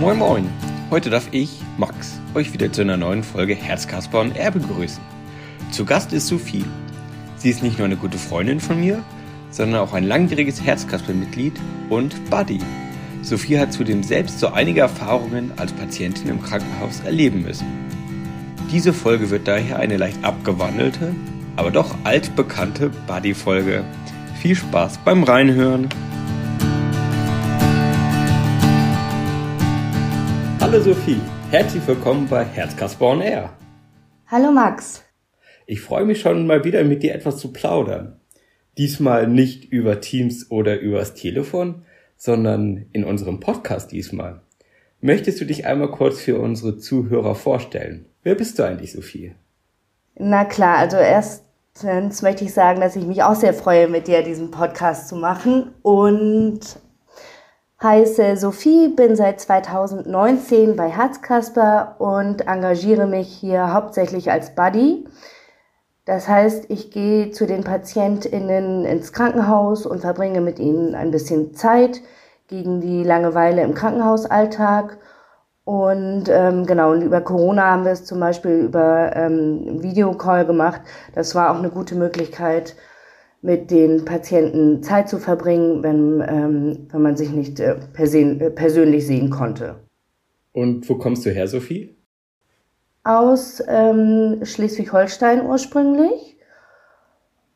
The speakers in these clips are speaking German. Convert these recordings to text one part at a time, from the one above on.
Moin Moin! Heute darf ich, Max, euch wieder zu einer neuen Folge Herzkasper und Er begrüßen. Zu Gast ist Sophie. Sie ist nicht nur eine gute Freundin von mir, sondern auch ein langjähriges Herzkasper-Mitglied und Buddy. Sophie hat zudem selbst so einige Erfahrungen als Patientin im Krankenhaus erleben müssen. Diese Folge wird daher eine leicht abgewandelte, aber doch altbekannte Buddy-Folge. Viel Spaß beim Reinhören! Hallo Sophie, herzlich willkommen bei Herzkasper on Air. Hallo Max. Ich freue mich schon mal wieder mit dir etwas zu plaudern. Diesmal nicht über Teams oder übers Telefon, sondern in unserem Podcast diesmal. Möchtest du dich einmal kurz für unsere Zuhörer vorstellen? Wer bist du eigentlich, Sophie? Na klar, also erstens möchte ich sagen, dass ich mich auch sehr freue, mit dir diesen Podcast zu machen und heiße Sophie, bin seit 2019 bei Herzkasper und engagiere mich hier hauptsächlich als Buddy. Das heißt, ich gehe zu den PatientInnen ins Krankenhaus und verbringe mit ihnen ein bisschen Zeit gegen die Langeweile im Krankenhausalltag. Und ähm, genau, und über Corona haben wir es zum Beispiel über ähm, Videocall gemacht. Das war auch eine gute Möglichkeit, mit den Patienten Zeit zu verbringen, wenn, ähm, wenn man sich nicht äh, äh, persönlich sehen konnte. Und wo kommst du her, Sophie? Aus ähm, Schleswig-Holstein ursprünglich.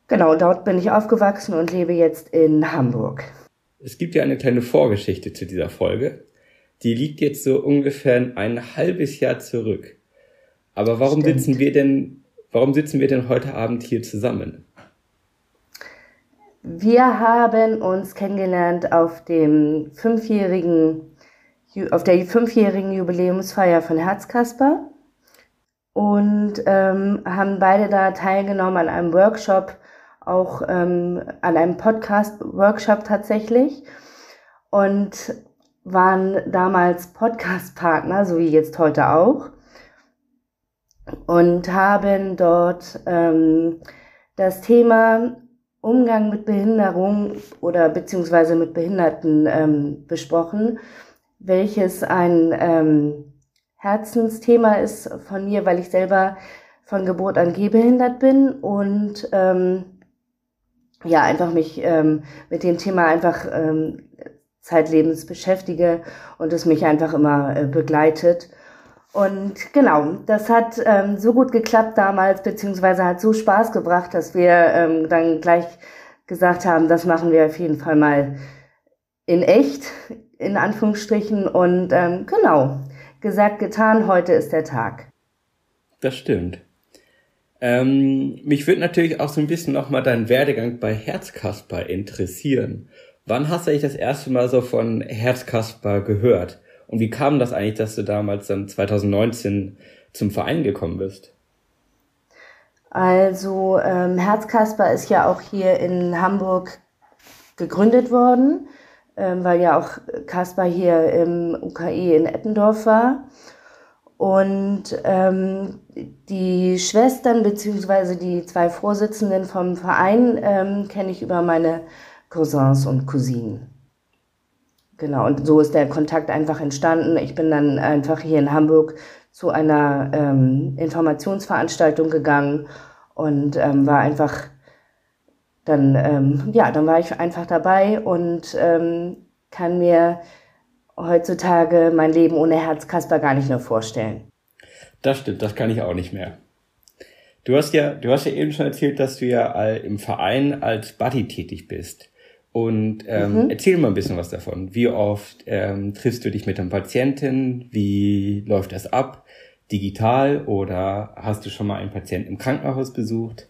Genau, dort bin ich aufgewachsen und lebe jetzt in Hamburg. Es gibt ja eine kleine Vorgeschichte zu dieser Folge. Die liegt jetzt so ungefähr ein halbes Jahr zurück. Aber warum Stimmt. sitzen wir denn, warum sitzen wir denn heute Abend hier zusammen? Wir haben uns kennengelernt auf dem fünfjährigen, auf der fünfjährigen Jubiläumsfeier von Herzkasper und ähm, haben beide da teilgenommen an einem Workshop, auch ähm, an einem Podcast-Workshop tatsächlich. Und waren damals Podcast-Partner, so wie jetzt heute auch, und haben dort ähm, das Thema Umgang mit Behinderung oder beziehungsweise mit Behinderten ähm, besprochen, welches ein ähm, Herzensthema ist von mir, weil ich selber von Geburt an gehbehindert bin und ähm, ja, einfach mich ähm, mit dem Thema einfach ähm, zeitlebens beschäftige und es mich einfach immer äh, begleitet. Und genau, das hat ähm, so gut geklappt damals, beziehungsweise hat so Spaß gebracht, dass wir ähm, dann gleich gesagt haben, das machen wir auf jeden Fall mal in echt, in Anführungsstrichen. Und ähm, genau, gesagt, getan, heute ist der Tag. Das stimmt. Ähm, mich würde natürlich auch so ein bisschen nochmal dein Werdegang bei Herzkasper interessieren. Wann hast du eigentlich das erste Mal so von Herzkasper gehört? Und wie kam das eigentlich, dass du damals dann 2019 zum Verein gekommen bist? Also ähm, Herzkasper ist ja auch hier in Hamburg gegründet worden, ähm, weil ja auch Kasper hier im UKE in Eppendorf war. Und ähm, die Schwestern beziehungsweise die zwei Vorsitzenden vom Verein ähm, kenne ich über meine Cousins und Cousinen. Genau, und so ist der Kontakt einfach entstanden. Ich bin dann einfach hier in Hamburg zu einer ähm, Informationsveranstaltung gegangen und ähm, war einfach dann, ähm, ja, dann war ich einfach dabei und ähm, kann mir heutzutage mein Leben ohne Herzkasper gar nicht mehr vorstellen. Das stimmt, das kann ich auch nicht mehr. Du hast ja, du hast ja eben schon erzählt, dass du ja im Verein als Buddy tätig bist. Und ähm, mhm. erzähl mal ein bisschen was davon. Wie oft ähm, triffst du dich mit einem Patienten? Wie läuft das ab? Digital oder hast du schon mal einen Patienten im Krankenhaus besucht?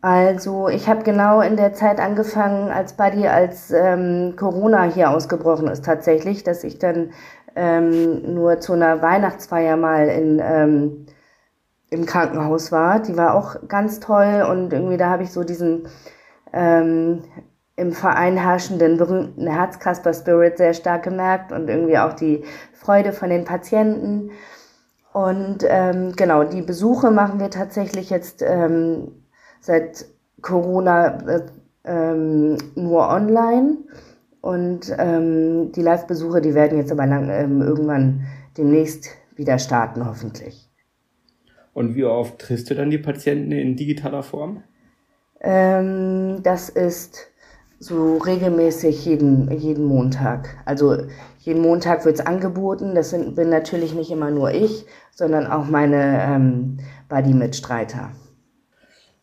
Also ich habe genau in der Zeit angefangen als Buddy, als ähm, Corona hier ausgebrochen ist tatsächlich, dass ich dann ähm, nur zu einer Weihnachtsfeier mal in, ähm, im Krankenhaus war. Die war auch ganz toll und irgendwie da habe ich so diesen ähm, im Verein herrschenden berühmten Herzkasper-Spirit sehr stark gemerkt und irgendwie auch die Freude von den Patienten. Und ähm, genau, die Besuche machen wir tatsächlich jetzt ähm, seit Corona äh, ähm, nur online. Und ähm, die Live-Besuche, die werden jetzt aber lang, ähm, irgendwann demnächst wieder starten, hoffentlich. Und wie oft triffst du dann die Patienten in digitaler Form? Ähm, das ist so regelmäßig jeden, jeden Montag. Also jeden Montag wird's angeboten. Das sind, bin natürlich nicht immer nur ich, sondern auch meine ähm, Buddy-Mitstreiter.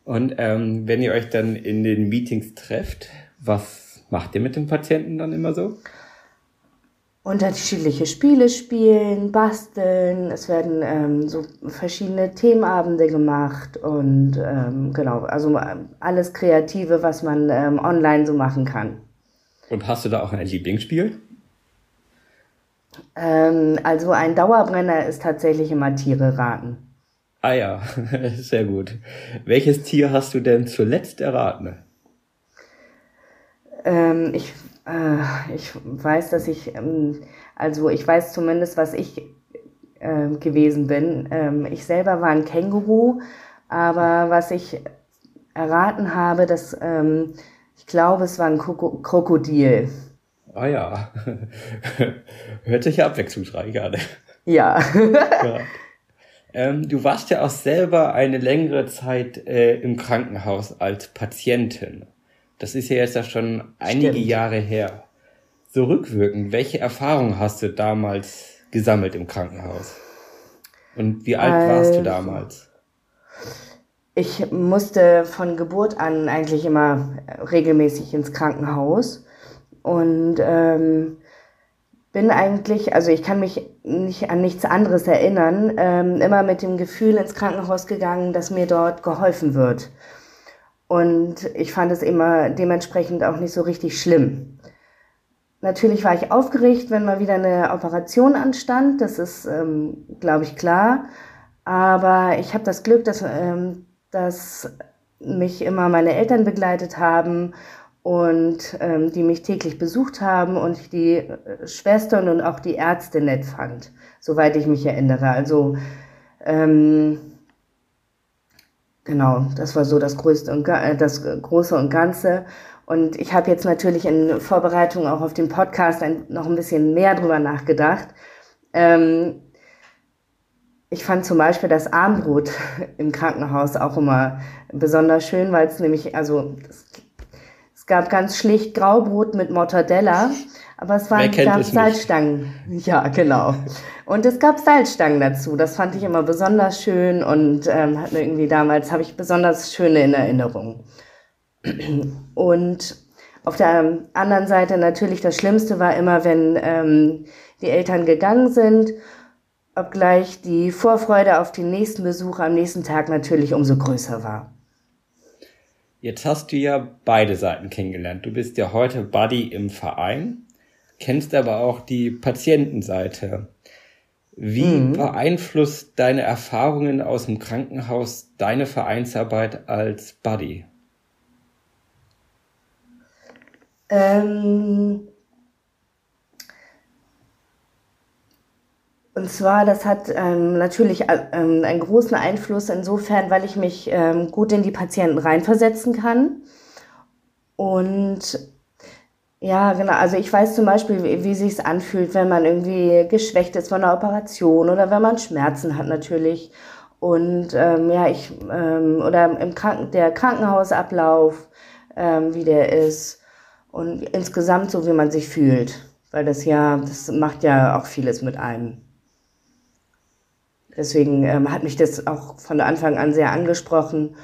Und ähm, wenn ihr euch dann in den Meetings trefft, was macht ihr mit den Patienten dann immer so? Unterschiedliche Spiele spielen, basteln. Es werden ähm, so verschiedene Themenabende gemacht und ähm, genau, also ähm, alles Kreative, was man ähm, online so machen kann. Und hast du da auch ein Lieblingsspiel? Ähm, also ein Dauerbrenner ist tatsächlich immer Tiere raten. Ah ja, sehr gut. Welches Tier hast du denn zuletzt erraten? Ähm, ich äh, ich weiß, dass ich, ähm, also ich weiß zumindest, was ich äh, gewesen bin. Ähm, ich selber war ein Känguru, aber was ich erraten habe, dass ähm, ich glaube, es war ein Koko Krokodil. Ah ja, hört sich ja abwechslungsreich an. Ja. ja. Ähm, du warst ja auch selber eine längere Zeit äh, im Krankenhaus als Patientin. Das ist ja jetzt ja schon einige Stimmt. Jahre her. So rückwirkend, welche Erfahrungen hast du damals gesammelt im Krankenhaus? Und wie alt also, warst du damals? Ich musste von Geburt an eigentlich immer regelmäßig ins Krankenhaus und ähm, bin eigentlich, also ich kann mich nicht an nichts anderes erinnern, ähm, immer mit dem Gefühl ins Krankenhaus gegangen, dass mir dort geholfen wird. Und ich fand es immer dementsprechend auch nicht so richtig schlimm. Natürlich war ich aufgeregt, wenn mal wieder eine Operation anstand. Das ist, ähm, glaube ich, klar. Aber ich habe das Glück, dass, ähm, dass mich immer meine Eltern begleitet haben und ähm, die mich täglich besucht haben und ich die äh, Schwestern und auch die Ärzte nett fand, soweit ich mich erinnere. Also ähm, Genau, das war so das Größte und äh, das Große und Ganze. Und ich habe jetzt natürlich in Vorbereitung auch auf den Podcast ein, noch ein bisschen mehr drüber nachgedacht. Ähm, ich fand zum Beispiel das Armbrot im Krankenhaus auch immer besonders schön, weil es nämlich, also es, es, gab ganz schlicht Graubrot mit Mortadella, aber es waren gab Salzstangen. Ja, genau. Und es gab Salzstangen dazu. Das fand ich immer besonders schön und ähm, hat mir irgendwie damals habe ich besonders schöne in Erinnerung. Und auf der anderen Seite natürlich das Schlimmste war immer, wenn ähm, die Eltern gegangen sind, obgleich die Vorfreude auf den nächsten Besuch am nächsten Tag natürlich umso größer war. Jetzt hast du ja beide Seiten kennengelernt. Du bist ja heute Buddy im Verein, kennst aber auch die Patientenseite. Wie mhm. beeinflusst deine Erfahrungen aus dem Krankenhaus deine Vereinsarbeit als Buddy? Ähm, und zwar, das hat ähm, natürlich ähm, einen großen Einfluss insofern, weil ich mich ähm, gut in die Patienten reinversetzen kann und ja, genau. Also ich weiß zum Beispiel, wie, wie sich's anfühlt, wenn man irgendwie geschwächt ist von einer Operation oder wenn man Schmerzen hat natürlich. Und ähm, ja, ich ähm, oder im Kranken der Krankenhausablauf, ähm, wie der ist und insgesamt so, wie man sich fühlt, weil das ja, das macht ja auch vieles mit einem. Deswegen ähm, hat mich das auch von Anfang an sehr angesprochen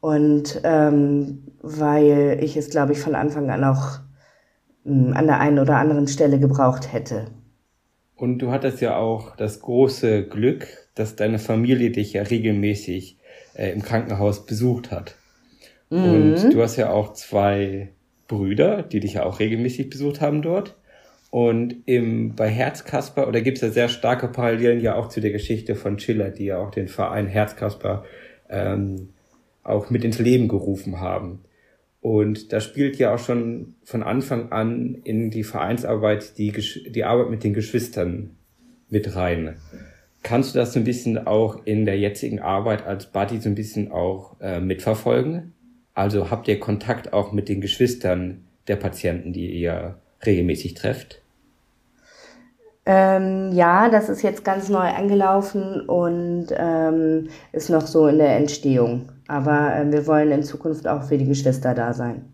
und ähm, weil ich es, glaube ich, von Anfang an auch an der einen oder anderen Stelle gebraucht hätte. Und du hattest ja auch das große Glück, dass deine Familie dich ja regelmäßig äh, im Krankenhaus besucht hat. Mhm. Und du hast ja auch zwei Brüder, die dich ja auch regelmäßig besucht haben dort. Und im, bei Herzkasper, oder gibt es ja sehr starke Parallelen ja auch zu der Geschichte von Schiller, die ja auch den Verein Herzkasper ähm, auch mit ins Leben gerufen haben. Und da spielt ja auch schon von Anfang an in die Vereinsarbeit die, die Arbeit mit den Geschwistern mit rein. Kannst du das so ein bisschen auch in der jetzigen Arbeit als Buddy so ein bisschen auch äh, mitverfolgen? Also habt ihr Kontakt auch mit den Geschwistern der Patienten, die ihr regelmäßig trefft? Ähm, ja, das ist jetzt ganz neu angelaufen und ähm, ist noch so in der Entstehung. Aber äh, wir wollen in Zukunft auch für die Geschwister da sein.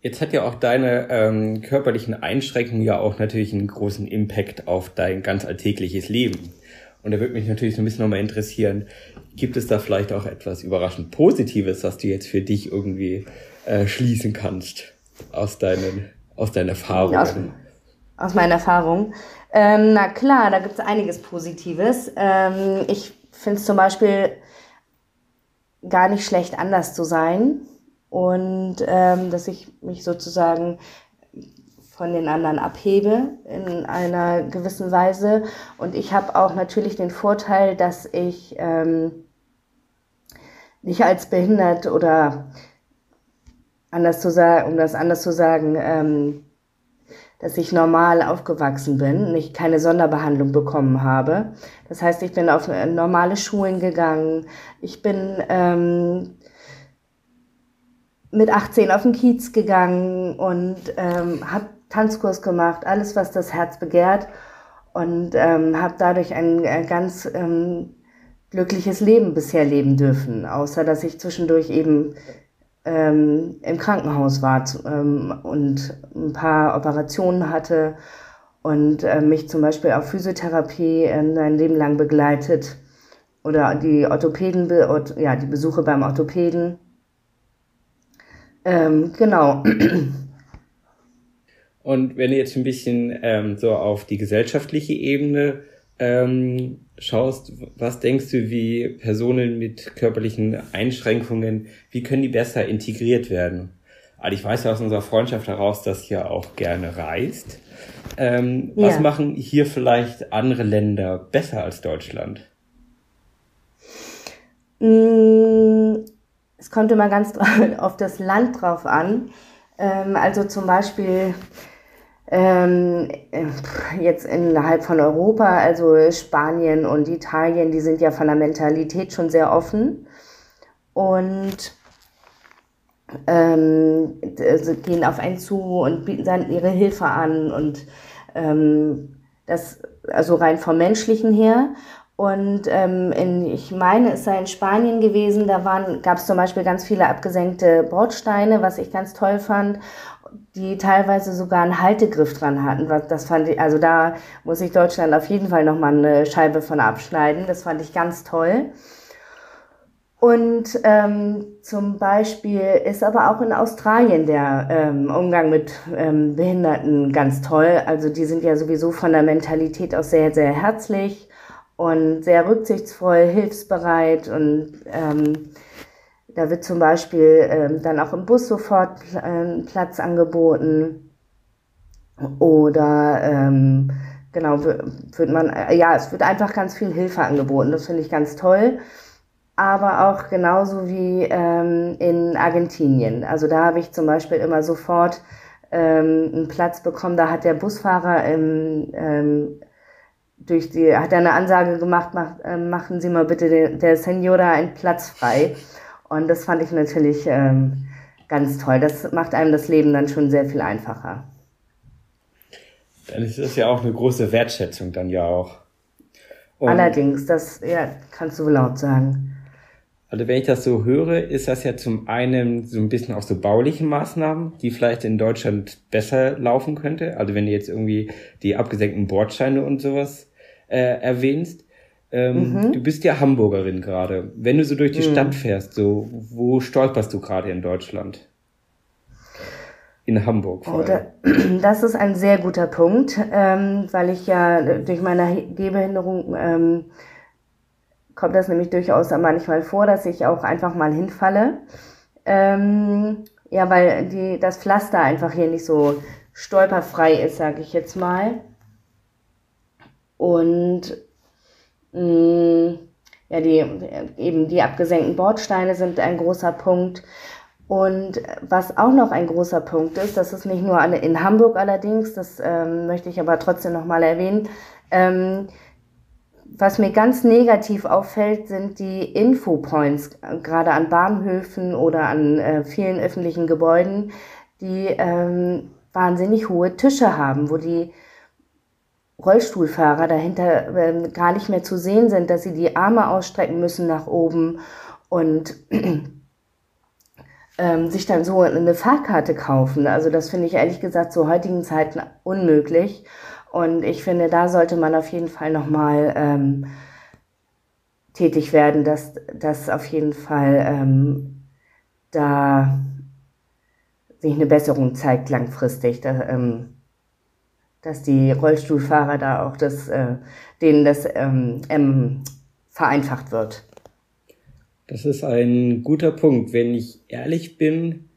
Jetzt hat ja auch deine ähm, körperlichen Einschränkungen ja auch natürlich einen großen Impact auf dein ganz alltägliches Leben. Und da würde mich natürlich so ein bisschen nochmal interessieren, gibt es da vielleicht auch etwas überraschend Positives, was du jetzt für dich irgendwie äh, schließen kannst aus deinen, aus deinen Erfahrungen? Aus, aus meiner Erfahrung. Ähm, na klar, da gibt es einiges Positives. Ähm, ich finde es zum Beispiel gar nicht schlecht, anders zu sein und ähm, dass ich mich sozusagen von den anderen abhebe in einer gewissen Weise. Und ich habe auch natürlich den Vorteil, dass ich ähm, nicht als behindert oder anders zu sagen, um das anders zu sagen, ähm, dass ich normal aufgewachsen bin, nicht keine Sonderbehandlung bekommen habe. Das heißt, ich bin auf normale Schulen gegangen. Ich bin ähm, mit 18 auf den Kiez gegangen und ähm, habe Tanzkurs gemacht, alles, was das Herz begehrt und ähm, habe dadurch ein, ein ganz ähm, glückliches Leben bisher leben dürfen, außer dass ich zwischendurch eben ähm, im Krankenhaus war ähm, und ein paar Operationen hatte und äh, mich zum Beispiel auf Physiotherapie äh, ein Leben lang begleitet oder die Orthopäden, ja, die Besuche beim Orthopäden ähm, genau. Und wenn du jetzt ein bisschen ähm, so auf die gesellschaftliche Ebene ähm, schaust, was denkst du, wie Personen mit körperlichen Einschränkungen, wie können die besser integriert werden? Also ich weiß ja aus unserer Freundschaft heraus, dass ihr auch gerne reist. Ähm, ja. Was machen hier vielleicht andere Länder besser als Deutschland? Mm, es kommt immer ganz auf das Land drauf an. Ähm, also zum Beispiel ähm, jetzt innerhalb von Europa, also Spanien und Italien, die sind ja von der Mentalität schon sehr offen. Und ähm, also gehen auf einen zu und bieten dann ihre Hilfe an und ähm, das also rein vom menschlichen her und ähm, in, ich meine, es sei in Spanien gewesen, da gab es zum Beispiel ganz viele abgesenkte Bordsteine, was ich ganz toll fand, die teilweise sogar einen Haltegriff dran hatten. Das fand ich, also da muss ich Deutschland auf jeden Fall nochmal eine Scheibe von abschneiden. Das fand ich ganz toll. Und ähm, zum Beispiel ist aber auch in Australien der ähm, Umgang mit ähm, Behinderten ganz toll. Also die sind ja sowieso von der Mentalität aus sehr, sehr herzlich und sehr rücksichtsvoll, hilfsbereit und ähm, da wird zum Beispiel ähm, dann auch im Bus sofort äh, Platz angeboten oder ähm, genau wird man äh, ja es wird einfach ganz viel Hilfe angeboten. Das finde ich ganz toll. Aber auch genauso wie ähm, in Argentinien. Also da habe ich zum Beispiel immer sofort ähm, einen Platz bekommen. Da hat der Busfahrer im ähm, durch die, hat er eine Ansage gemacht, mach, äh, machen Sie mal bitte der, der Senora einen Platz frei. Und das fand ich natürlich ähm, ganz toll. Das macht einem das Leben dann schon sehr viel einfacher. Dann ist das ja auch eine große Wertschätzung dann ja auch. Und Allerdings, das ja, kannst du laut sagen. Also wenn ich das so höre, ist das ja zum einen so ein bisschen auch so bauliche Maßnahmen, die vielleicht in Deutschland besser laufen könnte. Also wenn jetzt irgendwie die abgesenkten Bordsteine und sowas äh, erwähnst. Ähm, mhm. Du bist ja Hamburgerin gerade. Wenn du so durch die mhm. Stadt fährst, so wo stolperst du gerade in Deutschland? In Hamburg. Vor allem. Oh, das ist ein sehr guter Punkt, ähm, weil ich ja durch meine Gehbehinderung ähm, kommt das nämlich durchaus manchmal vor, dass ich auch einfach mal hinfalle. Ähm, ja, weil die, das Pflaster einfach hier nicht so stolperfrei ist, sage ich jetzt mal. Und mh, mm, ja, die, eben die abgesenkten Bordsteine sind ein großer Punkt. Und was auch noch ein großer Punkt ist, das ist nicht nur in Hamburg allerdings, das ähm, möchte ich aber trotzdem nochmal erwähnen, ähm, was mir ganz negativ auffällt, sind die Infopoints, gerade an Bahnhöfen oder an äh, vielen öffentlichen Gebäuden, die ähm, wahnsinnig hohe Tische haben, wo die Rollstuhlfahrer dahinter äh, gar nicht mehr zu sehen sind, dass sie die Arme ausstrecken müssen nach oben und ähm, sich dann so eine Fahrkarte kaufen. Also das finde ich ehrlich gesagt zu heutigen Zeiten unmöglich. Und ich finde, da sollte man auf jeden Fall nochmal ähm, tätig werden, dass das auf jeden Fall ähm, da sich eine Besserung zeigt langfristig, da, ähm, dass die Rollstuhlfahrer da auch das, äh, denen das ähm, ähm, vereinfacht wird. Das ist ein guter Punkt. Wenn ich ehrlich bin,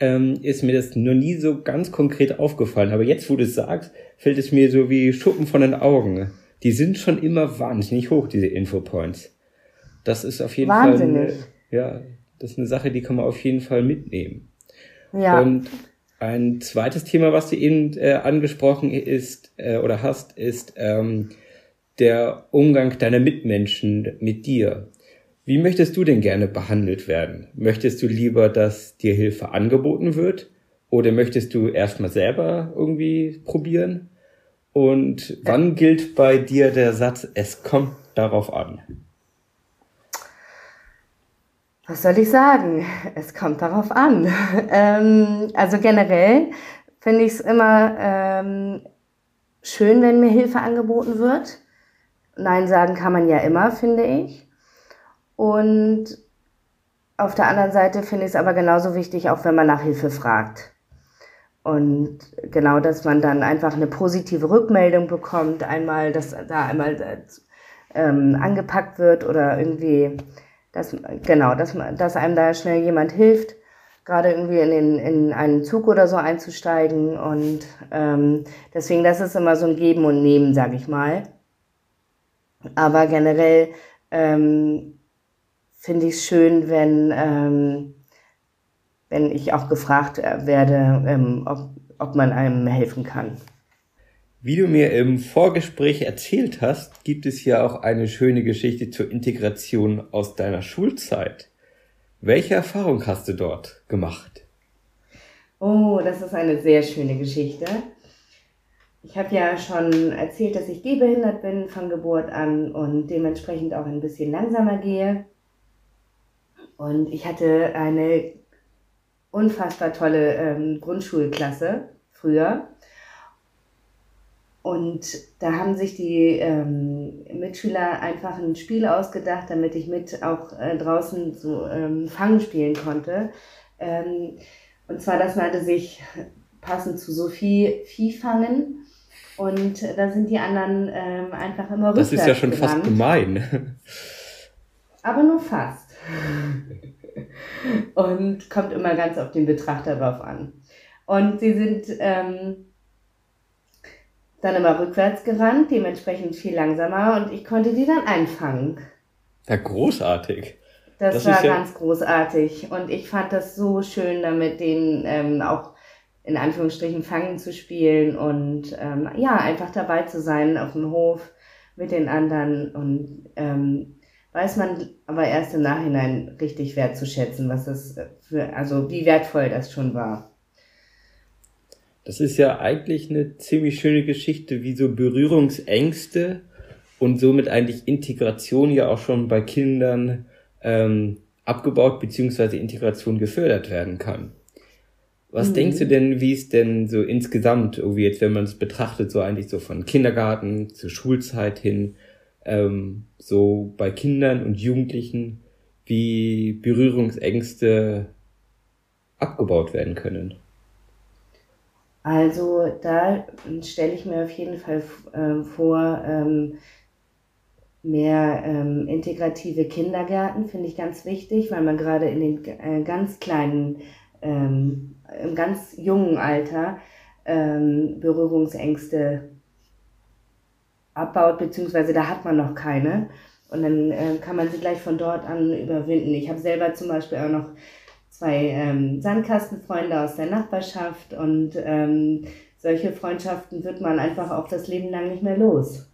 ähm, ist mir das noch nie so ganz konkret aufgefallen. Aber jetzt, wo du es sagst, fällt es mir so wie Schuppen von den Augen. Die sind schon immer wahnsinnig hoch, diese Infopoints. Das ist auf jeden Wahnsinnig. Fall, eine, ja, das ist eine Sache, die kann man auf jeden Fall mitnehmen. Ja. Und ein zweites Thema, was du eben äh, angesprochen ist äh, oder hast, ist ähm, der Umgang deiner Mitmenschen mit dir. Wie möchtest du denn gerne behandelt werden? Möchtest du lieber, dass dir Hilfe angeboten wird? Oder möchtest du erstmal selber irgendwie probieren? Und wann gilt bei dir der Satz, es kommt darauf an? Was soll ich sagen? Es kommt darauf an. ähm, also generell finde ich es immer ähm, schön, wenn mir Hilfe angeboten wird. Nein sagen kann man ja immer, finde ich. Und auf der anderen Seite finde ich es aber genauso wichtig, auch wenn man nach Hilfe fragt. Und genau, dass man dann einfach eine positive Rückmeldung bekommt, einmal, dass da einmal ähm, angepackt wird oder irgendwie dass, genau, dass, dass einem da schnell jemand hilft, gerade irgendwie in, den, in einen Zug oder so einzusteigen. Und ähm, deswegen, das ist immer so ein Geben und Nehmen, sag ich mal. Aber generell ähm, finde ich es schön, wenn, ähm, wenn ich auch gefragt werde, ähm, ob, ob man einem helfen kann. Wie du mir im Vorgespräch erzählt hast, gibt es ja auch eine schöne Geschichte zur Integration aus deiner Schulzeit. Welche Erfahrung hast du dort gemacht? Oh, das ist eine sehr schöne Geschichte. Ich habe ja schon erzählt, dass ich gehbehindert bin von Geburt an und dementsprechend auch ein bisschen langsamer gehe. Und ich hatte eine unfassbar tolle ähm, Grundschulklasse früher. Und da haben sich die ähm, Mitschüler einfach ein Spiel ausgedacht, damit ich mit auch äh, draußen so ähm, Fangen spielen konnte. Ähm, und zwar, das nannte sich passend zu Sophie Vieh fangen. Und da sind die anderen ähm, einfach immer rückwärts Das ist ja schon gerannt. fast gemein. Aber nur fast. Und kommt immer ganz auf den Betrachter drauf an. Und sie sind... Ähm, dann immer rückwärts gerannt, dementsprechend viel langsamer und ich konnte die dann einfangen. Ja, großartig. Das, das war ja ganz großartig und ich fand das so schön, damit den ähm, auch in Anführungsstrichen fangen zu spielen und ähm, ja, einfach dabei zu sein auf dem Hof mit den anderen und ähm, weiß man aber erst im Nachhinein richtig wertzuschätzen, was das für, also wie wertvoll das schon war. Das ist ja eigentlich eine ziemlich schöne Geschichte, wie so Berührungsängste und somit eigentlich Integration ja auch schon bei Kindern ähm, abgebaut beziehungsweise Integration gefördert werden kann. Was mhm. denkst du denn, wie es denn so insgesamt, irgendwie jetzt, wenn man es betrachtet, so eigentlich so von Kindergarten zur Schulzeit hin, ähm, so bei Kindern und Jugendlichen, wie Berührungsängste abgebaut werden können? Also da stelle ich mir auf jeden Fall äh, vor, ähm, mehr ähm, integrative Kindergärten finde ich ganz wichtig, weil man gerade in den äh, ganz kleinen, ähm, im ganz jungen Alter ähm, Berührungsängste abbaut, beziehungsweise da hat man noch keine. Und dann äh, kann man sie gleich von dort an überwinden. Ich habe selber zum Beispiel auch noch zwei ähm, Sandkastenfreunde aus der Nachbarschaft und ähm, solche Freundschaften wird man einfach auch das Leben lang nicht mehr los.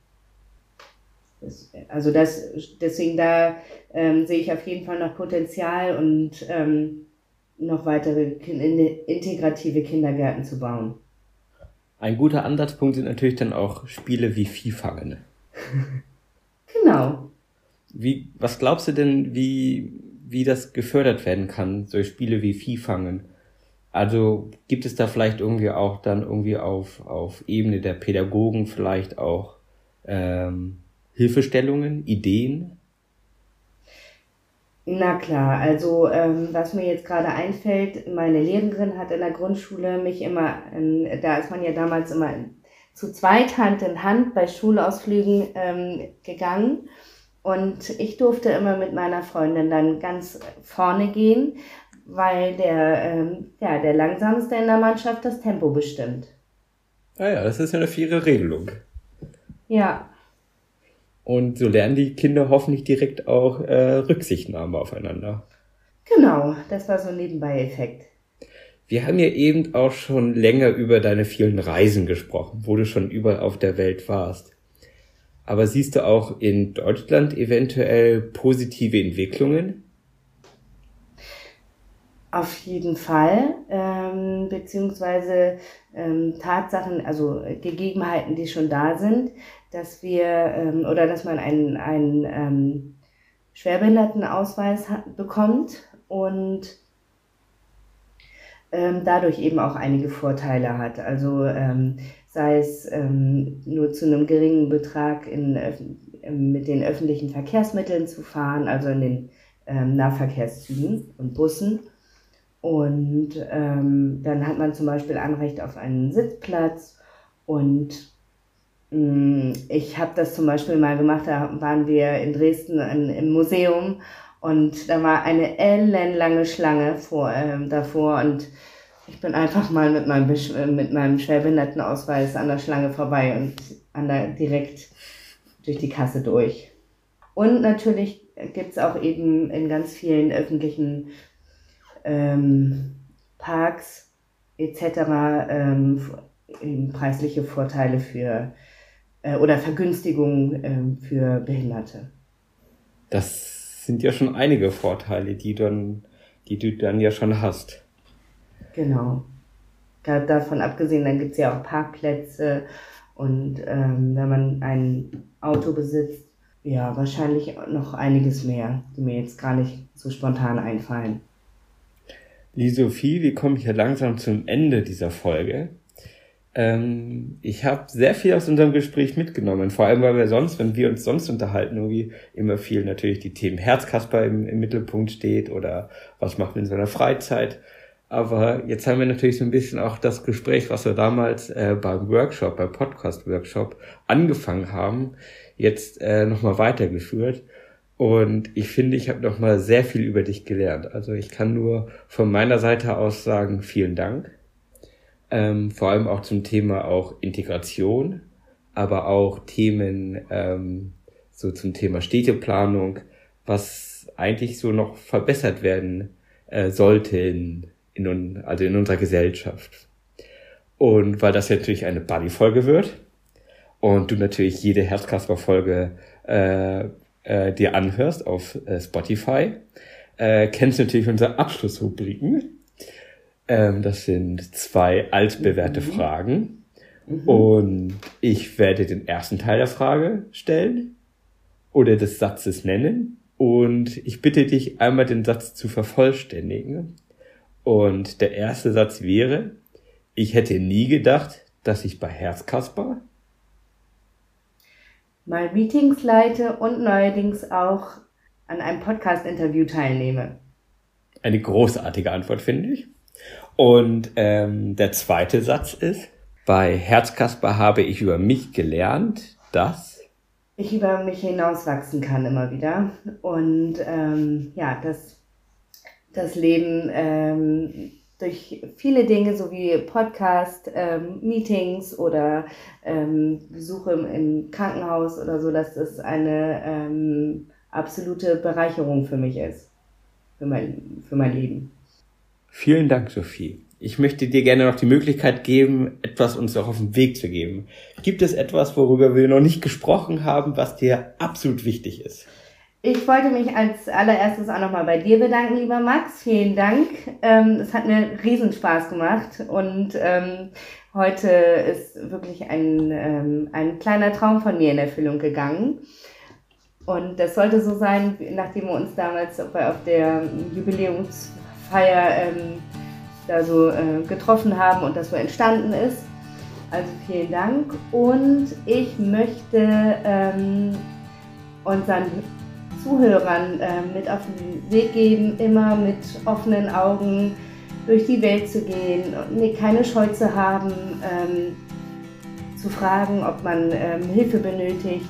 Das, also das, deswegen da ähm, sehe ich auf jeden Fall noch Potenzial und ähm, noch weitere integrative Kindergärten zu bauen. Ein guter Ansatzpunkt sind natürlich dann auch Spiele wie Viehfangen. Genau. Wie, was glaubst du denn, wie, wie das gefördert werden kann, so Spiele wie Viehfangen? Also gibt es da vielleicht irgendwie auch dann irgendwie auf, auf Ebene der Pädagogen vielleicht auch ähm, Hilfestellungen, Ideen? Na klar, also ähm, was mir jetzt gerade einfällt, meine Lehrerin hat in der Grundschule mich immer, äh, da ist man ja damals immer zu zweit Hand in Hand bei Schulausflügen ähm, gegangen und ich durfte immer mit meiner Freundin dann ganz vorne gehen, weil der, ähm, ja, der langsamste in der Mannschaft das Tempo bestimmt. Ah ja, das ist ja eine faire Regelung. Ja. Und so lernen die Kinder hoffentlich direkt auch äh, Rücksichtnahme aufeinander. Genau, das war so ein Nebenbei-Effekt. Wir haben ja eben auch schon länger über deine vielen Reisen gesprochen, wo du schon überall auf der Welt warst. Aber siehst du auch in Deutschland eventuell positive Entwicklungen? Auf jeden Fall, ähm, beziehungsweise ähm, Tatsachen, also Gegebenheiten, die schon da sind dass wir ähm, oder dass man einen, einen ähm, Schwerbehindertenausweis bekommt und ähm, dadurch eben auch einige Vorteile hat. Also ähm, sei es ähm, nur zu einem geringen Betrag in, ähm, mit den öffentlichen Verkehrsmitteln zu fahren, also in den ähm, Nahverkehrszügen und Bussen. Und ähm, dann hat man zum Beispiel Anrecht auf einen Sitzplatz. Und Mm, ich habe das zum Beispiel mal gemacht, da waren wir in Dresden in, im Museum. Und da war eine ellenlange Schlange vor, äh, davor. Und ich bin einfach mal mit meinem, äh, mit meinem Schwerbehindertenausweis an der Schlange vorbei und an der, direkt durch die Kasse durch. Und natürlich gibt's auch eben in ganz vielen öffentlichen ähm, Parks etc. Ähm, preisliche Vorteile für äh, oder Vergünstigungen äh, für Behinderte. Das sind ja schon einige Vorteile, die, dann, die du dann ja schon hast. Genau. Davon abgesehen, dann gibt es ja auch Parkplätze und ähm, wenn man ein Auto besitzt, ja, wahrscheinlich noch einiges mehr, die mir jetzt gar nicht so spontan einfallen. Liebe Sophie, wir kommen hier langsam zum Ende dieser Folge. Ähm, ich habe sehr viel aus unserem Gespräch mitgenommen, vor allem weil wir sonst, wenn wir uns sonst unterhalten, irgendwie immer viel natürlich die Themen Herzkasper im, im Mittelpunkt steht oder was macht man in seiner Freizeit. Aber jetzt haben wir natürlich so ein bisschen auch das Gespräch, was wir damals äh, beim Workshop, beim Podcast-Workshop angefangen haben, jetzt äh, nochmal weitergeführt. Und ich finde, ich habe nochmal sehr viel über dich gelernt. Also ich kann nur von meiner Seite aus sagen, vielen Dank ähm, vor allem auch zum Thema auch Integration, aber auch Themen ähm, so zum Thema Städteplanung, was eigentlich so noch verbessert werden äh, sollte in, in, also in unserer Gesellschaft. Und weil das natürlich eine Buddy-Folge wird und du natürlich jede Herzkasper-Folge äh, äh, dir anhörst auf äh, Spotify, äh, kennst du natürlich unsere Abschlussrubriken. Ähm, das sind zwei altbewährte mhm. Fragen. Mhm. Und ich werde den ersten Teil der Frage stellen oder des Satzes nennen. Und ich bitte dich einmal den Satz zu vervollständigen. Und der erste Satz wäre, ich hätte nie gedacht, dass ich bei Herzkasper mal Meetings leite und neuerdings auch an einem Podcast-Interview teilnehme. Eine großartige Antwort, finde ich. Und ähm, der zweite Satz ist, bei Herzkasper habe ich über mich gelernt, dass ich über mich hinauswachsen kann immer wieder. Und ähm, ja, dass das Leben ähm, durch viele Dinge, so wie Podcast, ähm, Meetings oder ähm, Besuche im, im, Krankenhaus oder so, dass das eine ähm, absolute Bereicherung für mich ist, für mein, für mein Leben. Vielen Dank, Sophie. Ich möchte dir gerne noch die Möglichkeit geben, etwas uns auch auf den Weg zu geben. Gibt es etwas, worüber wir noch nicht gesprochen haben, was dir absolut wichtig ist? Ich wollte mich als allererstes auch nochmal bei dir bedanken, lieber Max. Vielen Dank. Ähm, es hat mir Riesenspaß gemacht und ähm, heute ist wirklich ein, ähm, ein kleiner Traum von mir in Erfüllung gegangen. Und das sollte so sein, nachdem wir uns damals auf der Jubiläumsfeier ähm, da so äh, getroffen haben und das so entstanden ist. Also vielen Dank. Und ich möchte ähm, unseren Zuhörern äh, mit auf den Weg geben, immer mit offenen Augen durch die Welt zu gehen und keine Scheu zu haben, ähm, zu fragen, ob man ähm, Hilfe benötigt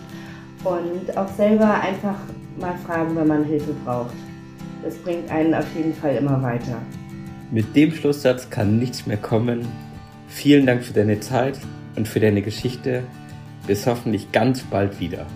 und auch selber einfach mal fragen, wenn man Hilfe braucht. Das bringt einen auf jeden Fall immer weiter. Mit dem Schlusssatz kann nichts mehr kommen. Vielen Dank für deine Zeit und für deine Geschichte. Bis hoffentlich ganz bald wieder.